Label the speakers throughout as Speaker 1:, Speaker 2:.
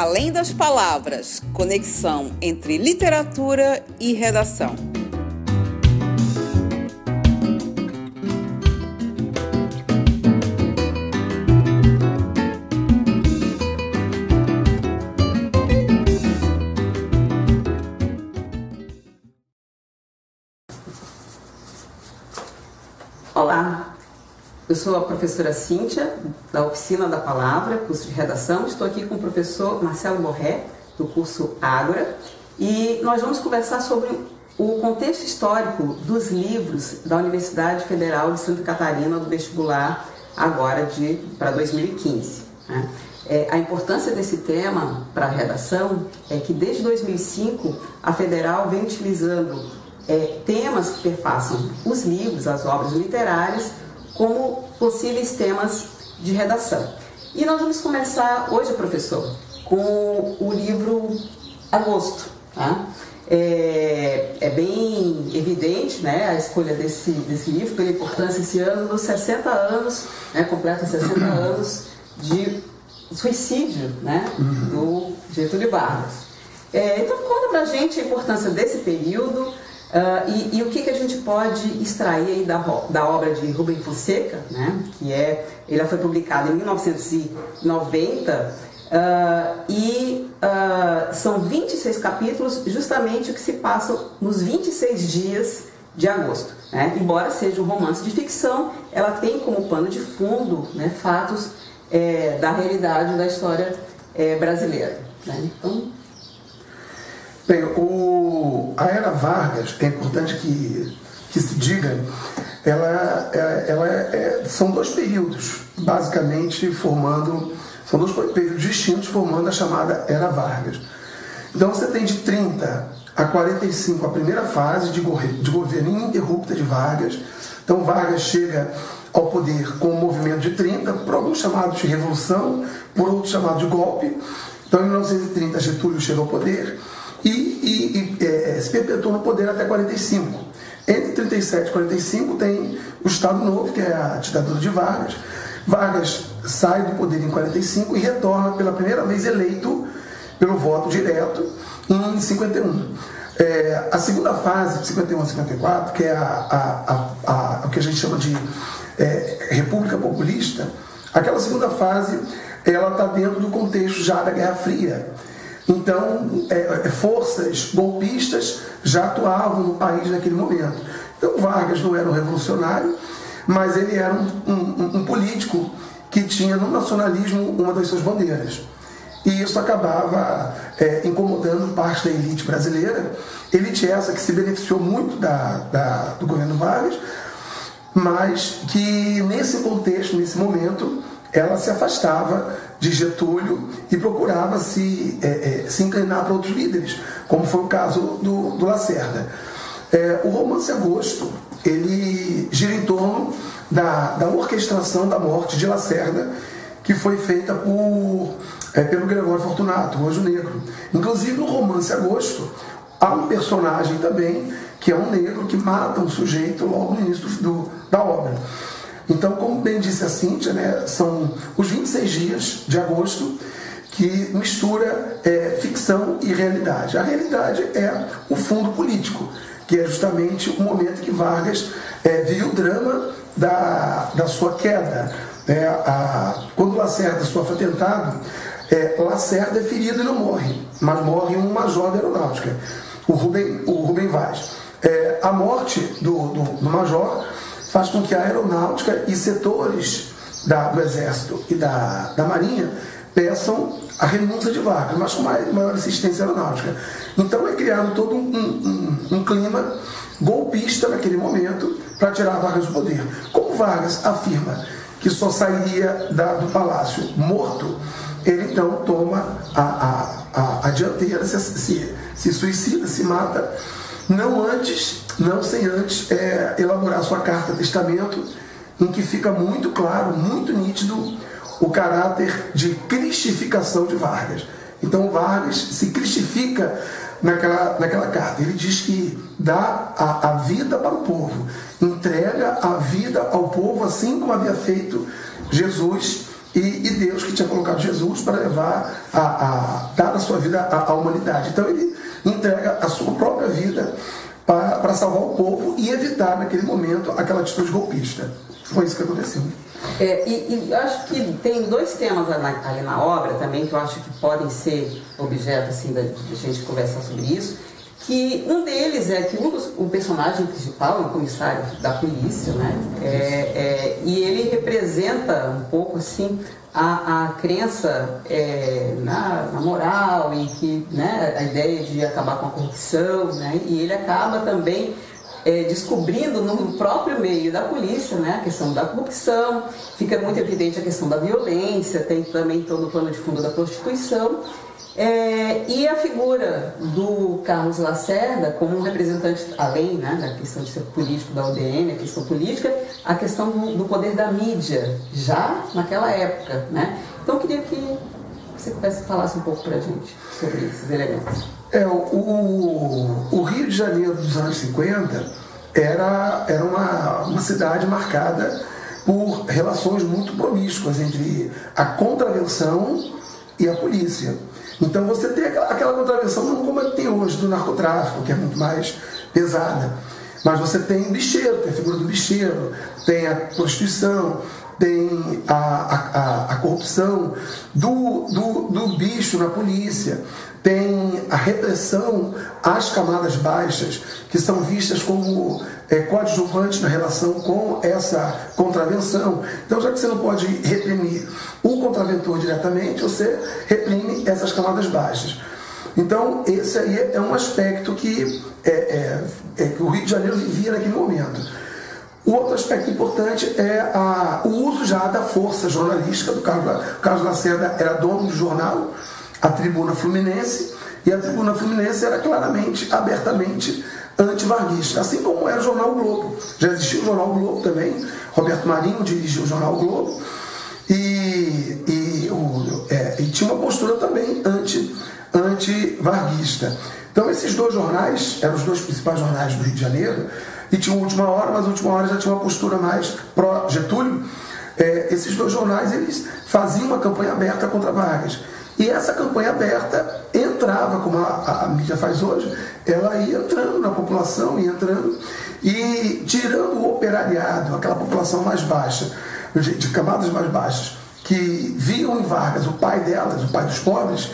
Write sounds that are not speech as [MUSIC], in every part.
Speaker 1: Além das palavras, conexão entre literatura e redação.
Speaker 2: Sou a professora Cíntia, da Oficina da Palavra, curso de redação. Estou aqui com o professor Marcelo Borré, do curso Ágora, e nós vamos conversar sobre o contexto histórico dos livros da Universidade Federal de Santa Catarina, do vestibular, agora de para 2015. Né? É, a importância desse tema para a redação é que desde 2005 a Federal vem utilizando é, temas que perpassam os livros, as obras literárias, como possíveis temas de redação. E nós vamos começar hoje, professor, com o livro Agosto. Tá? É, é, bem evidente né, a escolha desse, desse livro, pela importância esse ano dos 60 anos, né, completa 60 [COUGHS] anos de suicídio né, do Getúlio Vargas. É, então conta pra gente a importância desse período, Uh, e, e, o que, que a gente pode extrair da, da obra de Rubem Fonseca, né? que é, ela foi publicada em 1990 uh, e uh, são 26 capítulos, justamente o que se passa nos 26 dias de agosto. Né? Embora seja um romance de ficção, ela tem como pano de fundo né, fatos é, da realidade da história é, brasileira. Né? Então,
Speaker 3: Bem, o, a Era Vargas, é importante que, que se diga, ela, é, ela é, são dois períodos, basicamente formando, são dois períodos distintos formando a chamada Era Vargas. Então você tem de 30 a 45 a primeira fase de, de governo ininterrupta de Vargas. Então Vargas chega ao poder com o movimento de 30, por alguns chamados de revolução, por outros chamados de golpe. Então em 1930 Getúlio chega ao poder se perpetuou no poder até 45. Entre 37 e 45 tem o Estado Novo, que é a ditadura de Vargas. Vargas sai do poder em 45 e retorna pela primeira vez eleito pelo voto direto em 51. É, a segunda fase, de 51 a 54, que é a, a, a, o que a gente chama de é, República Populista, aquela segunda fase ela está dentro do contexto já da Guerra Fria. Então, é, é, forças golpistas já atuavam no país naquele momento. Então, Vargas não era um revolucionário, mas ele era um, um, um político que tinha no nacionalismo uma das suas bandeiras. E isso acabava é, incomodando parte da elite brasileira, elite essa que se beneficiou muito da, da, do governo Vargas, mas que nesse contexto, nesse momento, ela se afastava de Getúlio e procurava se, é, é, se inclinar para outros líderes, como foi o caso do, do Lacerda. É, o romance Agosto ele gira em torno da, da orquestração da morte de Lacerda, que foi feita por, é, pelo Gregório Fortunato, o Anjo Negro. Inclusive no romance Agosto há um personagem também que é um negro que mata um sujeito logo no início do, da obra. Então, como bem disse a Cíntia, né, são os 26 dias de agosto que mistura é, ficção e realidade. A realidade é o fundo político, que é justamente o momento que Vargas é, viu o drama da, da sua queda. É, a, quando Lacerda sofre atentado, é, Lacerda é ferido e não morre, mas morre um major da aeronáutica, o Rubem, o Rubem Vaz. É, a morte do, do, do major faz com que a aeronáutica e setores da, do Exército e da, da Marinha peçam a renúncia de Vargas, mas com maior, maior assistência aeronáutica. Então é criado todo um, um, um clima golpista naquele momento para tirar Vargas do poder. Como Vargas afirma que só sairia da, do palácio morto, ele então toma a, a, a, a dianteira, se, se, se suicida, se mata, não antes não sem antes é, elaborar sua carta testamento, em que fica muito claro, muito nítido o caráter de cristificação de Vargas. Então Vargas se cristifica naquela, naquela carta. Ele diz que dá a, a vida para o povo, entrega a vida ao povo, assim como havia feito Jesus, e, e Deus que tinha colocado Jesus para levar a, a dar a sua vida à, à humanidade. Então ele entrega a sua própria vida para, salvar o povo e evitar naquele momento aquela atitude golpista. Foi isso que aconteceu.
Speaker 2: É, e, e acho que tem dois temas ali na obra também que eu acho que podem ser objeto assim, da, da gente conversar sobre isso que um deles é que um dos, o personagem principal é um comissário da polícia, né? É, é, e ele representa um pouco assim a, a crença é, na, na, moral e que né, a ideia de acabar com a corrupção, né? E ele acaba também é, descobrindo no próprio meio da polícia né, a questão da corrupção, fica muito evidente a questão da violência, tem também todo o plano de fundo da prostituição. É, e a figura do Carlos Lacerda como um representante, além né, da questão de ser político da UDN, a questão política, a questão do, do poder da mídia, já naquela época. Né? Então eu queria que você pudesse falasse um pouco para a gente sobre esses elementos.
Speaker 3: É, o, o Rio de Janeiro dos anos 50 era, era uma, uma cidade marcada por relações muito promíscuas entre a contravenção e a polícia. Então você tem aquela, aquela contravenção, não como é tem hoje do narcotráfico, que é muito mais pesada. Mas você tem o bicheiro, tem a figura do bicheiro, tem a prostituição, tem a, a, a corrupção do, do, do bicho na polícia, tem a repressão às camadas baixas, que são vistas como é, coadjuvantes na relação com essa contravenção. Então, já que você não pode reprimir o contraventor diretamente, você reprime essas camadas baixas. Então, esse aí é um aspecto que, é, é, é que o Rio de Janeiro vivia naquele momento. O outro aspecto importante é a, o uso já da força jornalística do Carlos, Carlos Lacerda era dono do jornal, a Tribuna Fluminense, e a Tribuna Fluminense era claramente, abertamente antivarguista, assim como era o Jornal Globo. Já existia o Jornal Globo também, Roberto Marinho dirigiu o Jornal Globo, e, e, o, é, e tinha uma postura também anti, anti-varguista. Então esses dois jornais, eram os dois principais jornais do Rio de Janeiro, e tinha a Última Hora, mas a Última Hora já tinha uma postura mais pró-Getúlio. É, esses dois jornais, eles faziam uma campanha aberta contra Vargas. E essa campanha aberta entrava, como a, a, a, mídia faz hoje, ela ia entrando na população, ia entrando e tirando o operariado, aquela população mais baixa, de, de camadas mais baixas, que viam em Vargas o pai delas, o pai dos pobres,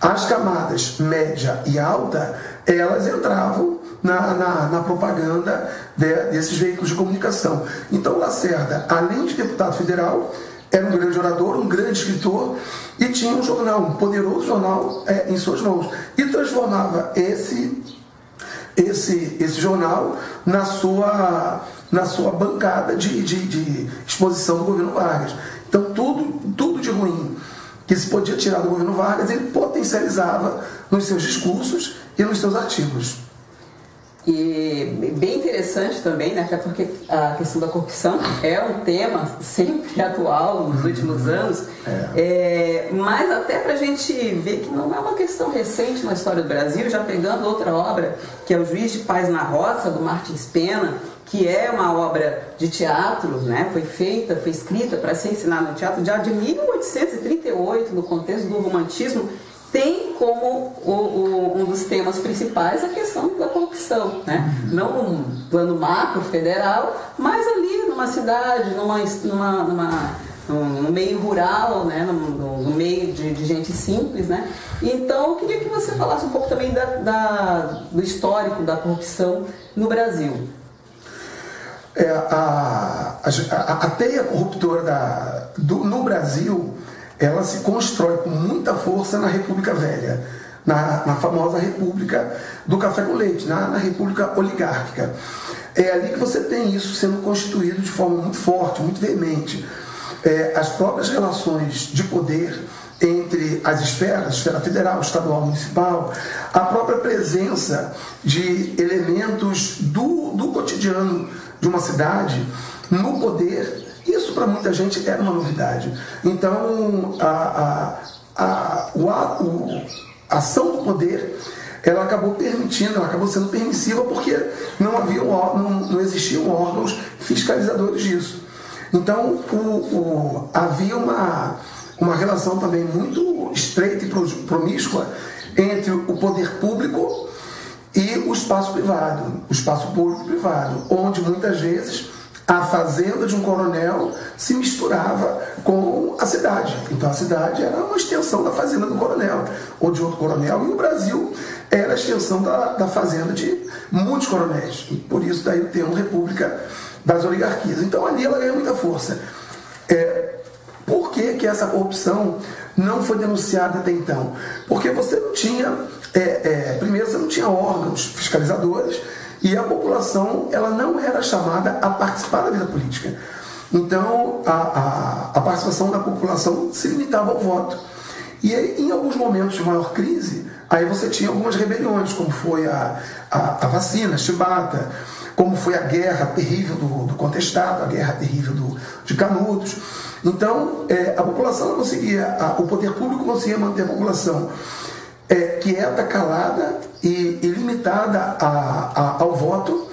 Speaker 3: as camadas média e alta, elas entravam na, na, na propaganda de, desses veículos de comunicação. Então, Lacerda, além de deputado federal, era um grande orador, um grande escritor e tinha um jornal, um poderoso jornal é, em suas mãos. E transformava esse, esse, esse jornal na sua, na sua bancada de, de, de exposição do governo Vargas. Então, tudo, tudo de ruim que se podia tirar do governo Vargas, ele potencializava nos seus discursos e nos seus artigos.
Speaker 2: E bem interessante também, né? até porque a questão da corrupção é um tema [LAUGHS] sempre atual nos últimos uhum. anos, é. É, mas até para a gente ver que não é uma questão recente na história do Brasil, já pegando outra obra, que é o Juiz de Paz na Roça, do Martins Pena, que é uma obra de teatro, né? foi feita, foi escrita para ser ensinada no teatro já de 1838, no contexto do romantismo, tem como o, o, um dos temas principais a questão da corrupção, né? Uhum. Não num plano macro federal, mas ali numa cidade, numa, numa, numa no, meio rural, né? no, no meio de, de, gente simples. Né? Então, eu queria que você falasse um pouco também da, da do histórico da corrupção no Brasil.
Speaker 3: É, a, a, a, teia corruptora da, do, no Brasil ela se constrói com muita força na República Velha, na, na famosa República do Café com Leite, na, na República Oligárquica. É ali que você tem isso sendo constituído de forma muito forte, muito veemente. É, as próprias relações de poder entre as esferas, esfera federal, estadual, municipal, a própria presença de elementos do, do cotidiano de uma cidade no poder isso para muita gente era uma novidade. Então, a, a, a, o, a, a ação do poder ela acabou permitindo, ela acabou sendo permissiva porque não havia não, não existiam órgãos fiscalizadores disso. Então o, o, havia uma, uma relação também muito estreita e promíscua entre o poder público e o espaço privado, o espaço público privado, onde muitas vezes a fazenda de um coronel se misturava com a cidade. Então a cidade era uma extensão da fazenda do coronel, ou de outro coronel, e o Brasil era a extensão da, da fazenda de muitos coronéis. E por isso daí o termo República das Oligarquias. Então ali ela ganha muita força. É, por que, que essa corrupção não foi denunciada até então? Porque você não tinha, é, é, primeiro você não tinha órgãos fiscalizadores, e a população ela não era chamada a participar da vida política. Então, a, a, a participação da população se limitava ao voto. E em alguns momentos de maior crise, aí você tinha algumas rebeliões, como foi a, a, a vacina, a chibata, como foi a guerra terrível do, do contestado, a guerra terrível do, de Canudos. Então, é, a população conseguia, a, o poder público conseguia manter a população é, quieta, calada e, e limitada a, a, ao voto,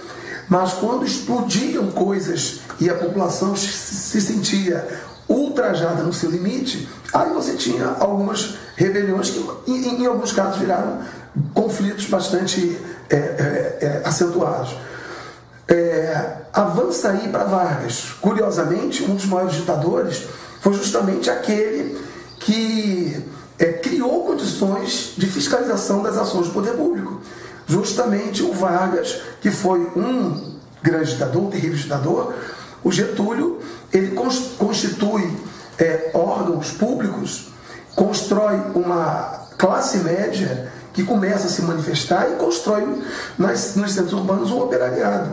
Speaker 3: mas quando explodiam coisas e a população se sentia ultrajada no seu limite, aí você tinha algumas rebeliões que, em, em alguns casos, viraram conflitos bastante é, é, é, acentuados. É, avança aí para Vargas. Curiosamente, um dos maiores ditadores foi justamente aquele que é, criou condições de fiscalização das ações do poder público. Justamente o Vargas, que foi um grande ditador, um terrível ditador, o Getúlio, ele constitui é, órgãos públicos, constrói uma classe média que começa a se manifestar e constrói nas, nos centros urbanos um operariado.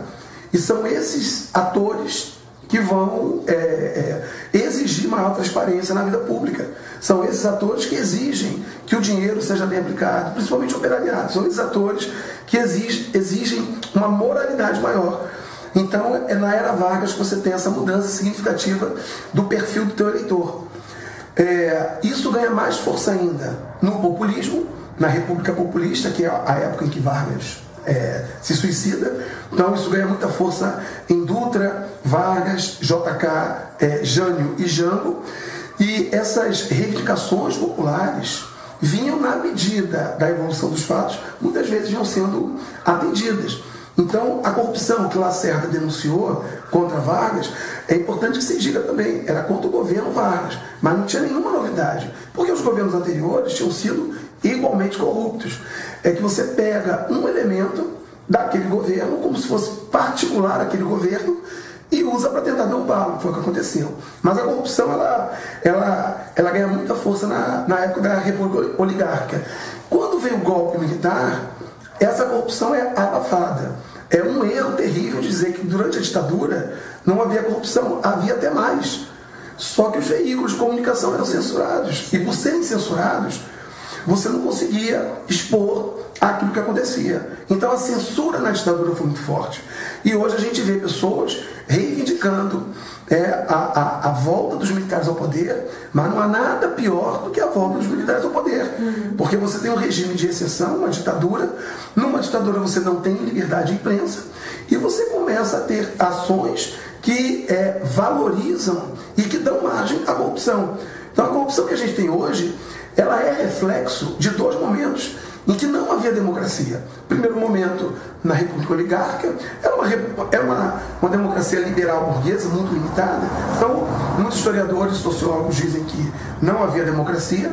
Speaker 3: E são esses atores que vão é, é, exigir maior transparência na vida pública. São esses atores que exigem que o dinheiro seja bem aplicado, principalmente o operariado. São esses atores que exigem, exigem uma moralidade maior. Então, é na era Vargas que você tem essa mudança significativa do perfil do teu eleitor. É, isso ganha mais força ainda no populismo, na República Populista, que é a época em que Vargas é, se suicida. Então isso ganha muita força em Dutra, Vargas, JK, é, Jânio e Jango. E essas reivindicações populares vinham na medida da evolução dos fatos, muitas vezes vinham sendo atendidas. Então, a corrupção que Lacerda denunciou contra Vargas, é importante que se diga também, era contra o governo Vargas, mas não tinha nenhuma novidade, porque os governos anteriores tinham sido igualmente corruptos. É que você pega um elemento daquele governo, como se fosse particular aquele governo, e usa para tentar derrubá-lo, foi o que aconteceu. Mas a corrupção ela, ela, ela ganha muita força na, na época da República Oligárquica. Quando vem o golpe militar, essa corrupção é abafada. É um erro terrível dizer que durante a ditadura não havia corrupção, havia até mais. Só que os veículos de comunicação eram censurados. E por serem censurados, você não conseguia expor aquilo que acontecia. Então a censura na ditadura foi muito forte. E hoje a gente vê pessoas reivindicando é, a, a, a, volta dos militares ao poder, mas não há nada pior do que a volta dos militares ao poder. Uhum. Porque você tem um regime de exceção, uma ditadura. Numa ditadura você não tem liberdade de imprensa e você começa a ter ações que é, valorizam e que dão margem à corrupção. Então a corrupção que a gente tem hoje ela é reflexo de dois momentos em que não havia democracia. Primeiro momento, na República Oligárquica, era uma, era uma, uma democracia liberal burguesa muito limitada. Então, muitos historiadores, sociólogos dizem que não havia democracia.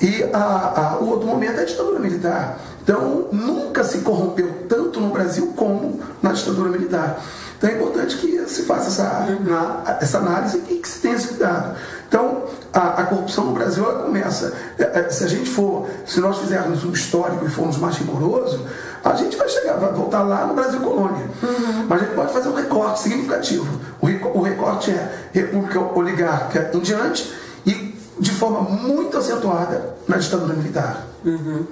Speaker 3: E a, a, o outro momento é a ditadura militar. Então, nunca se corrompeu tanto no Brasil como na ditadura militar. Então, é importante que se faça essa, na, essa análise e que se tenha esse cuidado. Então, a, a, corrupção no Brasil ela começa. É, é, se a gente for, se nós fizermos um histórico e formos mais rigoroso, a gente vai chegar, vai voltar lá no Brasil colônia. Uhum. Mas a gente pode fazer um recorte significativo. O, o recorte é República Oligárquica em diante e de forma muito acentuada na ditadura militar.
Speaker 2: Uhum.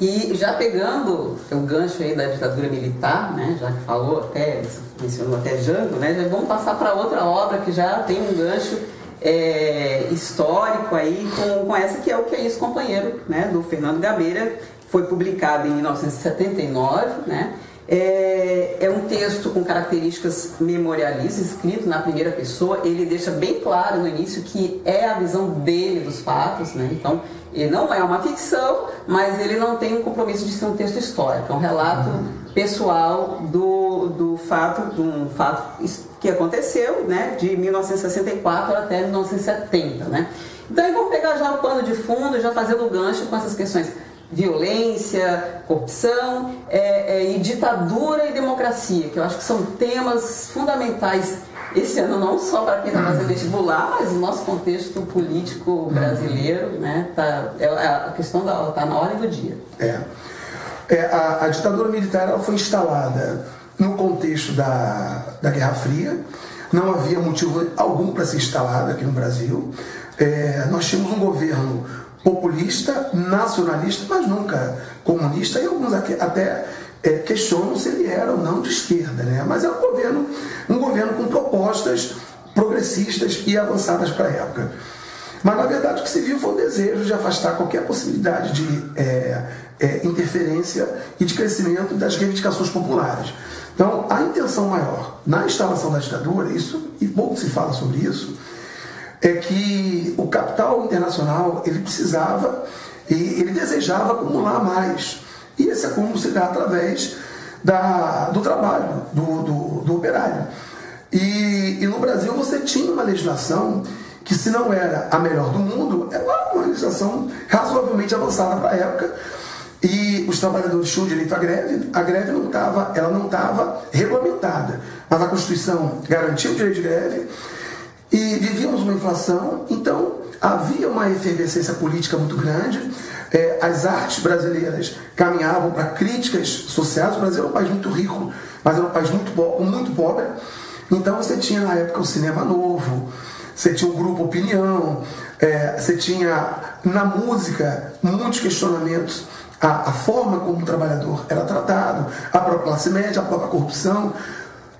Speaker 2: E já pegando o gancho aí da ditadura militar, né, já que falou até, mencionou até Jango, né, já vamos passar para outra obra que já tem um gancho é, histórico aí com, com essa que é o que é isso, companheiro, né, do Fernando Gabeira, foi publicado em 1979, né, É, é, um texto com características memorialistas, escrito na primeira pessoa. Ele deixa bem claro no início que é a visão dele dos fatos, né? Então, ele não é uma ficção, mas ele não tem um compromisso de ser um texto histórico. É um relato pessoal do, do fato, de um fato que aconteceu, né? De 1964 até 1970, né? Então, vamos pegar já o pano de fundo, já fazendo o gancho com essas questões violência, corrupção é, é, e ditadura e democracia, que eu acho que são temas fundamentais esse ano não só para quem está fazendo vestibular, mas no nosso contexto político brasileiro, né? Tá, é, é a questão está na ordem do dia.
Speaker 3: É. é a, a, ditadura militar ela foi instalada no contexto da, da Guerra Fria. Não havia motivo algum para ser instalada aqui no Brasil. É, nós tínhamos um governo populista, nacionalista, mas nunca comunista, e alguns até é, questionam se ele era ou não de esquerda, né? mas é um governo, um governo com propostas progressistas e avançadas para a época. Mas na verdade o que se viu foi o desejo de afastar qualquer possibilidade de é, é, interferência e de crescimento das reivindicações populares. Então a intenção maior na instalação da ditadura, isso, e pouco se fala sobre isso, é que o capital internacional ele precisava e ele desejava acumular mais. E esse acúmulo se dá através da, do trabalho, do, do, do operário. E, e, no Brasil você tinha uma legislação que, se não era a melhor do mundo, era uma legislação razoavelmente avançada para a época. E os trabalhadores tinham direito à greve, a greve não estava, ela não estava regulamentada, mas a Constituição garantia o direito de greve e vivíamos uma inflação, então havia uma efervescência política muito grande. É, as artes brasileiras caminhavam para críticas sociais. O Brasil era um país muito rico, mas era um país muito, muito pobre. Então você tinha na época o cinema novo, você tinha o grupo Opinião, é, você tinha na música muitos questionamentos. A, a forma como o trabalhador era tratado, a própria classe média, a própria corrupção.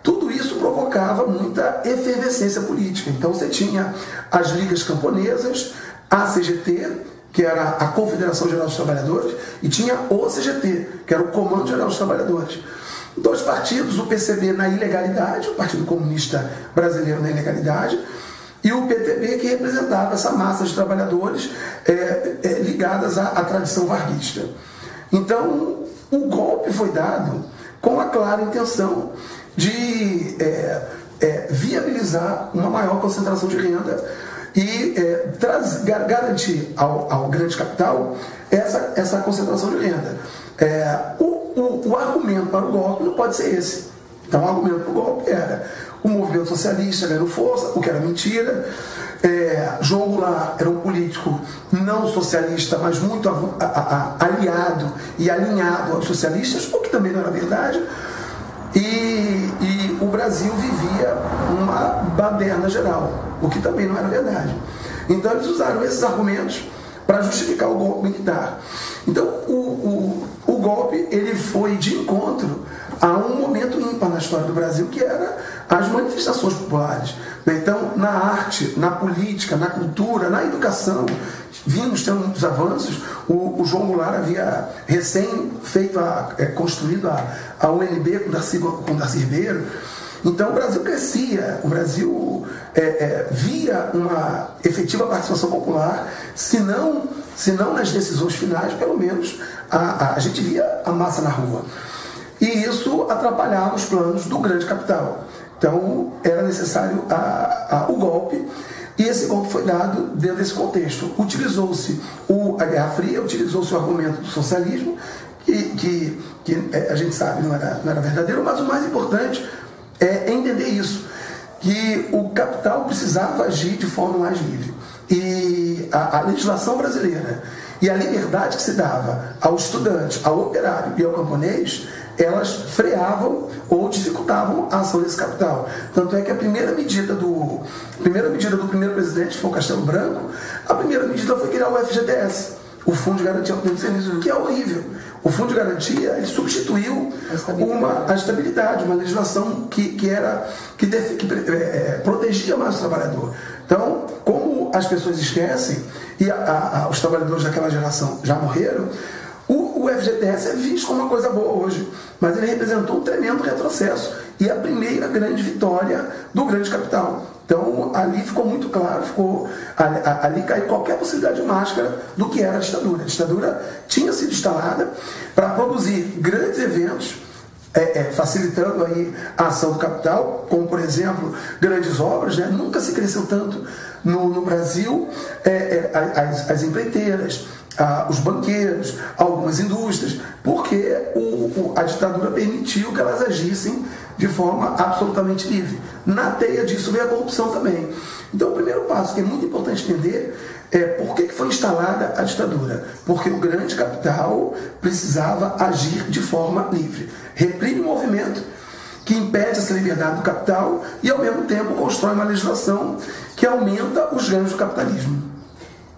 Speaker 3: Tudo isso provocava muita efervescência política. Então você tinha as ligas camponesas, a CGT, que era a Confederação Geral dos Trabalhadores, e tinha o CGT, que era o Comando Geral dos Trabalhadores. Dois partidos, o PCB na ilegalidade, o Partido Comunista Brasileiro na ilegalidade, e o PTB que representava essa massa de trabalhadores é, é, ligadas à, à tradição varguista. Então, o golpe foi dado com a clara intenção de é, é, viabilizar uma maior concentração de renda e é, traz, garantir ao, ao, grande capital essa, essa concentração de renda. É, o, o, o, argumento para o golpe não pode ser esse. Então, o argumento para o golpe era o movimento socialista ganhando força, o que era mentira. É, João Goulart era um político não socialista, mas muito a, a, a, aliado e alinhado aos socialistas, o que também não era verdade. E, e o Brasil vivia uma baderna geral, o que também não era verdade. Então eles usaram esses argumentos para justificar o golpe militar. Então o, o, o golpe ele foi de encontro a um momento ímpar na história do Brasil, que era as manifestações populares. Então, na arte, na política, na cultura, na educação, vimos tendo muitos avanços. O, o João Goulart havia recém feito, a, é, construído a, a UNB com Darcy, com Darcy Ribeiro. Então o Brasil crescia, o Brasil é, é, via uma efetiva participação popular, se não, se não nas decisões finais, pelo menos a, a, a gente via a massa na rua. E isso atrapalhava os planos do grande capital. Então era necessário a, a, o golpe e esse golpe foi dado dentro desse contexto. Utilizou-se a Guerra Fria, utilizou-se o argumento do socialismo, que, que, que, é, a gente sabe não era, não era verdadeiro, mas o mais importante é entender isso, que o capital precisava agir de forma mais livre. E a, a legislação brasileira e a liberdade que se dava ao estudante, ao operário e ao camponês elas freavam ou dificultavam a ação desse capital. Tanto é que a primeira medida do, primeira medida do primeiro presidente, foi o Castelo Branco, a primeira medida foi criar o FGTS, o Fundo de Garantia do Serviço, que é horrível. O Fundo de Garantia ele substituiu a uma, a estabilidade, uma legislação que, que era que, def, que é, protegia mais o trabalhador. Então, como as pessoas esquecem, e a, a, os trabalhadores daquela geração já morreram, o, FGTS é visto como uma coisa boa hoje, mas ele representou um tremendo retrocesso e a primeira grande vitória do grande capital. Então ali ficou muito claro, ficou ali, ali caiu qualquer possibilidade de máscara do que era a ditadura. A ditadura tinha sido instalada para produzir grandes eventos é, é, facilitando aí a ação do capital, como por exemplo grandes obras, né? nunca se cresceu tanto no, no Brasil é, é as, as, empreiteiras, os banqueiros, algumas indústrias, porque o, o, a ditadura permitiu que elas agissem de forma absolutamente livre. Na teia disso veio a corrupção também. Então, o primeiro passo que é muito importante entender é por que foi instalada a ditadura? Porque o grande capital precisava agir de forma livre. Reprime o movimento que impede essa liberdade do capital e, ao mesmo tempo, constrói uma legislação que aumenta os ganhos do capitalismo.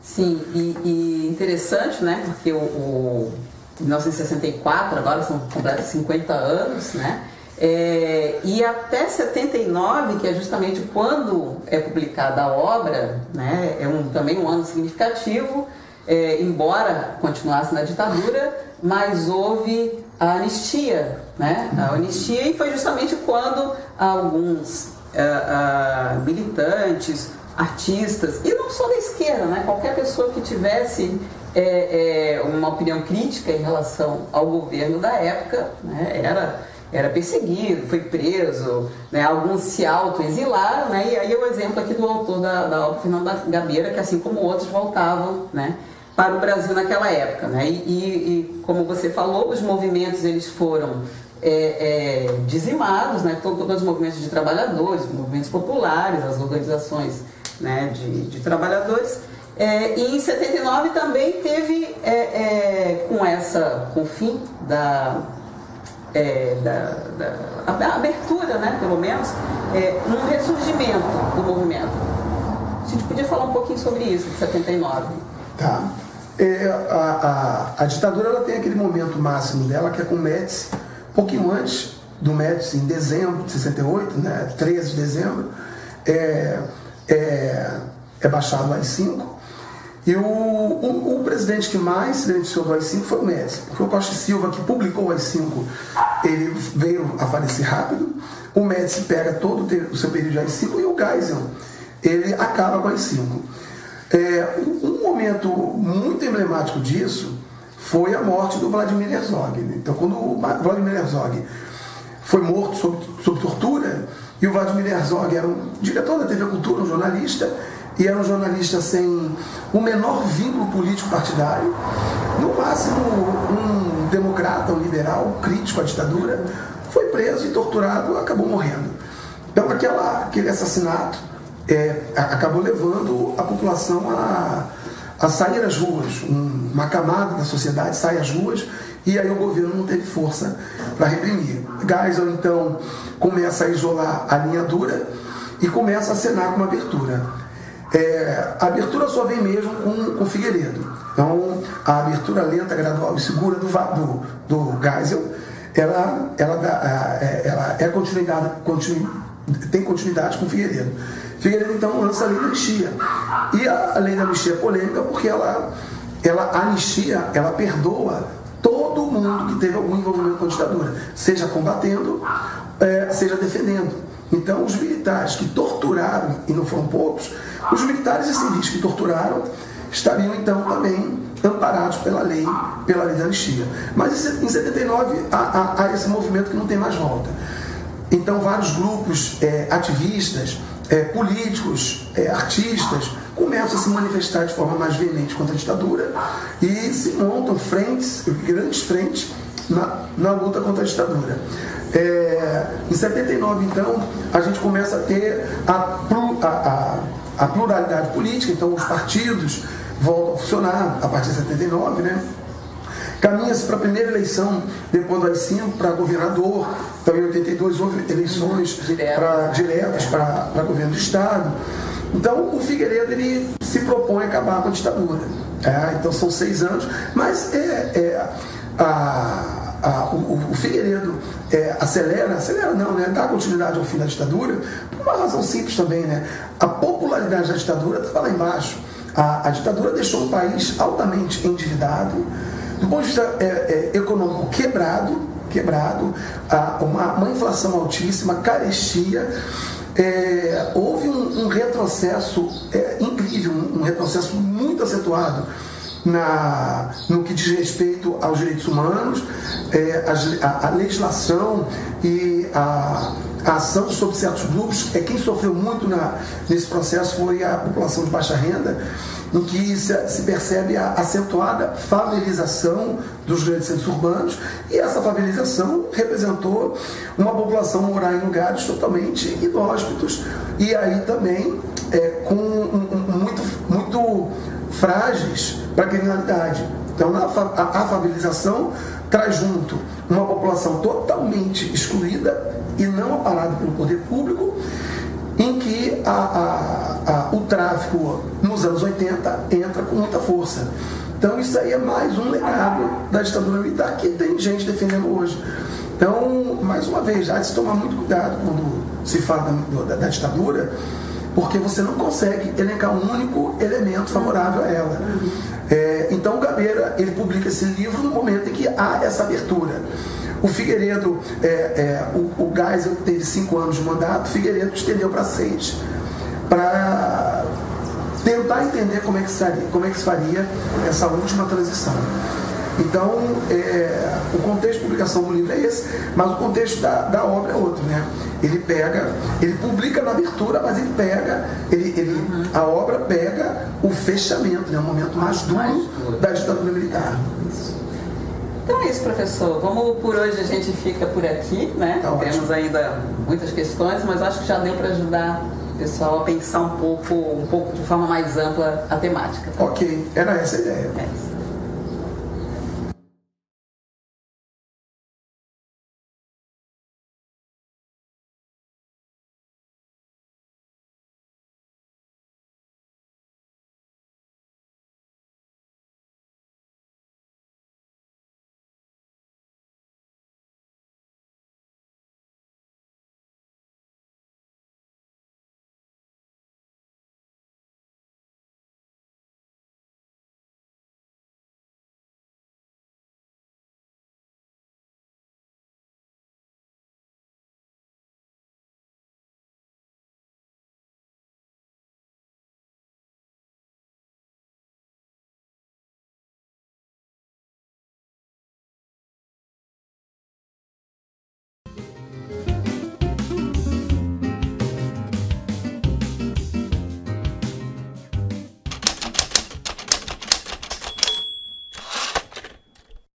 Speaker 2: Sim, e, e interessante, né? Porque o, o 1964, agora são completos 50 anos, né? É, e até 79, que é justamente quando é publicada a obra, né, é um, também um ano significativo, é, embora continuasse na ditadura, mas houve a anistia. Né? A anistia e foi justamente quando alguns uh, militantes, artistas, e não só da esquerda, né? qualquer pessoa que tivesse é, é, uma opinião crítica em relação ao governo da época, né? era era perseguido, foi preso, né? alguns se auto-exilaram, né? e aí é o exemplo aqui do autor da, da obra Fernando Gabeira, que assim como outros voltavam né? para o Brasil naquela época. Né? E, e, e como você falou, os movimentos eles foram é, é, dizimados, né? todos, todos os movimentos de trabalhadores, movimentos populares, as organizações né? de, de trabalhadores, é, e em 79 também teve, é, é, com essa, com o fim da, é, da, da, da, abertura, né, pelo menos, é, um ressurgimento do movimento. A gente podia falar um pouquinho sobre isso, de 79.
Speaker 3: Tá. É, a, a, a, ditadura ela tem aquele momento máximo dela, que é com o Médici, pouquinho antes do Médici, em dezembro de 68, né, 13 de dezembro, é, é, é baixado o AI-5, e o, o, o, presidente que mais se beneficiou do AI-5 foi o Médici, porque o Costa Silva, que publicou o AI-5, ele veio a falecer rápido, o Médici pega todo o seu período de AI-5 e o Geisel, ele acaba com o AI-5. É, um momento muito emblemático disso foi a morte do Vladimir Herzog. Então, quando o Vladimir Herzog foi morto sob, sob tortura, e o Vladimir Herzog era um diretor da TV Cultura, um jornalista, e era um jornalista sem o menor vínculo político partidário, no máximo um democrata, um liberal, crítico à ditadura, foi preso e torturado, acabou morrendo. Então aquela, aquele assassinato é, acabou levando a população a, a sair às ruas, um, uma camada da sociedade sai às ruas e aí o governo não teve força para reprimir. Geisel então começa a isolar a linha dura e começa a acenar com uma abertura. É, a abertura só vem mesmo com, com Figueiredo. Então, a abertura lenta, gradual e segura do, do, do Geisel, ela, ela, é, ela é continuidade, continu, tem continuidade com Figueiredo. Figueiredo, então, lança a lei da anistia. E a lei da anistia é polêmica porque ela, ela anistia, ela perdoa todo mundo que teve algum envolvimento com a ditadura, seja combatendo, é, seja defendendo. Então, os militares que torturaram, e não foram poucos, os militares e civis que torturaram estariam então também amparados pela lei, pela lei da anistia. Mas em 79 há, há, há esse movimento que não tem mais volta. Então, vários grupos é, ativistas, é, políticos, é, artistas começam a se manifestar de forma mais veemente contra a ditadura e se montam frentes, grandes frentes, na, na luta contra a ditadura. É, em 79, então, a gente começa a ter a, a, a, a pluralidade política, então os partidos voltam a funcionar a partir de 79, né? Caminha-se para a primeira eleição, depois do AI-5, para governador. Então, em 82 houve eleições pra, diretas para governo do Estado. Então, o Figueiredo ele se propõe a acabar com a ditadura. É, então, são seis anos, mas é, é a a, o, o, Figueiredo é, acelera, acelera não, né, dá continuidade ao fim da ditadura, por uma razão simples também, né? A popularidade da ditadura estava lá embaixo. A, a, ditadura deixou o país altamente endividado, Do ponto de vista é, é, econômico quebrado, quebrado, uma, uma inflação altíssima, carestia, é, houve um, um retrocesso é, incrível, um, retrocesso muito acentuado na, no que diz respeito aos direitos humanos, é, a, a, legislação e a, a, ação sobre certos grupos. É quem sofreu muito na, nesse processo foi a população de baixa renda em que se, se percebe a acentuada favelização dos grandes centros urbanos, e essa favelização representou uma população morar em lugares totalmente inóspitos, e aí também é, com um, um, muito, muito frágeis para a criminalidade. Então, a, a favelização traz junto uma população totalmente excluída e não aparada pelo poder público, em que a, a, a, o tráfico nos anos 80 entra com muita força. Então isso aí é mais um legado da ditadura militar que tem gente defendendo hoje. Então, mais uma vez, há de se tomar muito cuidado quando se fala da, da, da ditadura, porque você não consegue elencar um único elemento favorável a ela. É, então o Gabeira ele publica esse livro no momento em que há essa abertura. O Figueiredo, é, é, o, o Geisel teve cinco anos de mandato, o Figueiredo estendeu para seis, para tentar entender como é, que seria, como é que se faria essa última transição. Então, é, o contexto de publicação do livro é esse, mas o contexto da, da obra é outro, né? Ele pega, ele publica na abertura, mas ele pega, ele, ele, uhum. a obra pega o fechamento, né? o momento mais duro, mais duro. da ditadura militar.
Speaker 2: Então é isso, professor. Vamos por hoje a gente fica por aqui, né? Tá Temos ainda muitas questões, mas acho que já deu para ajudar o pessoal a pensar um pouco, um pouco de forma mais ampla a temática.
Speaker 3: Tá? Ok, era essa a ideia. É.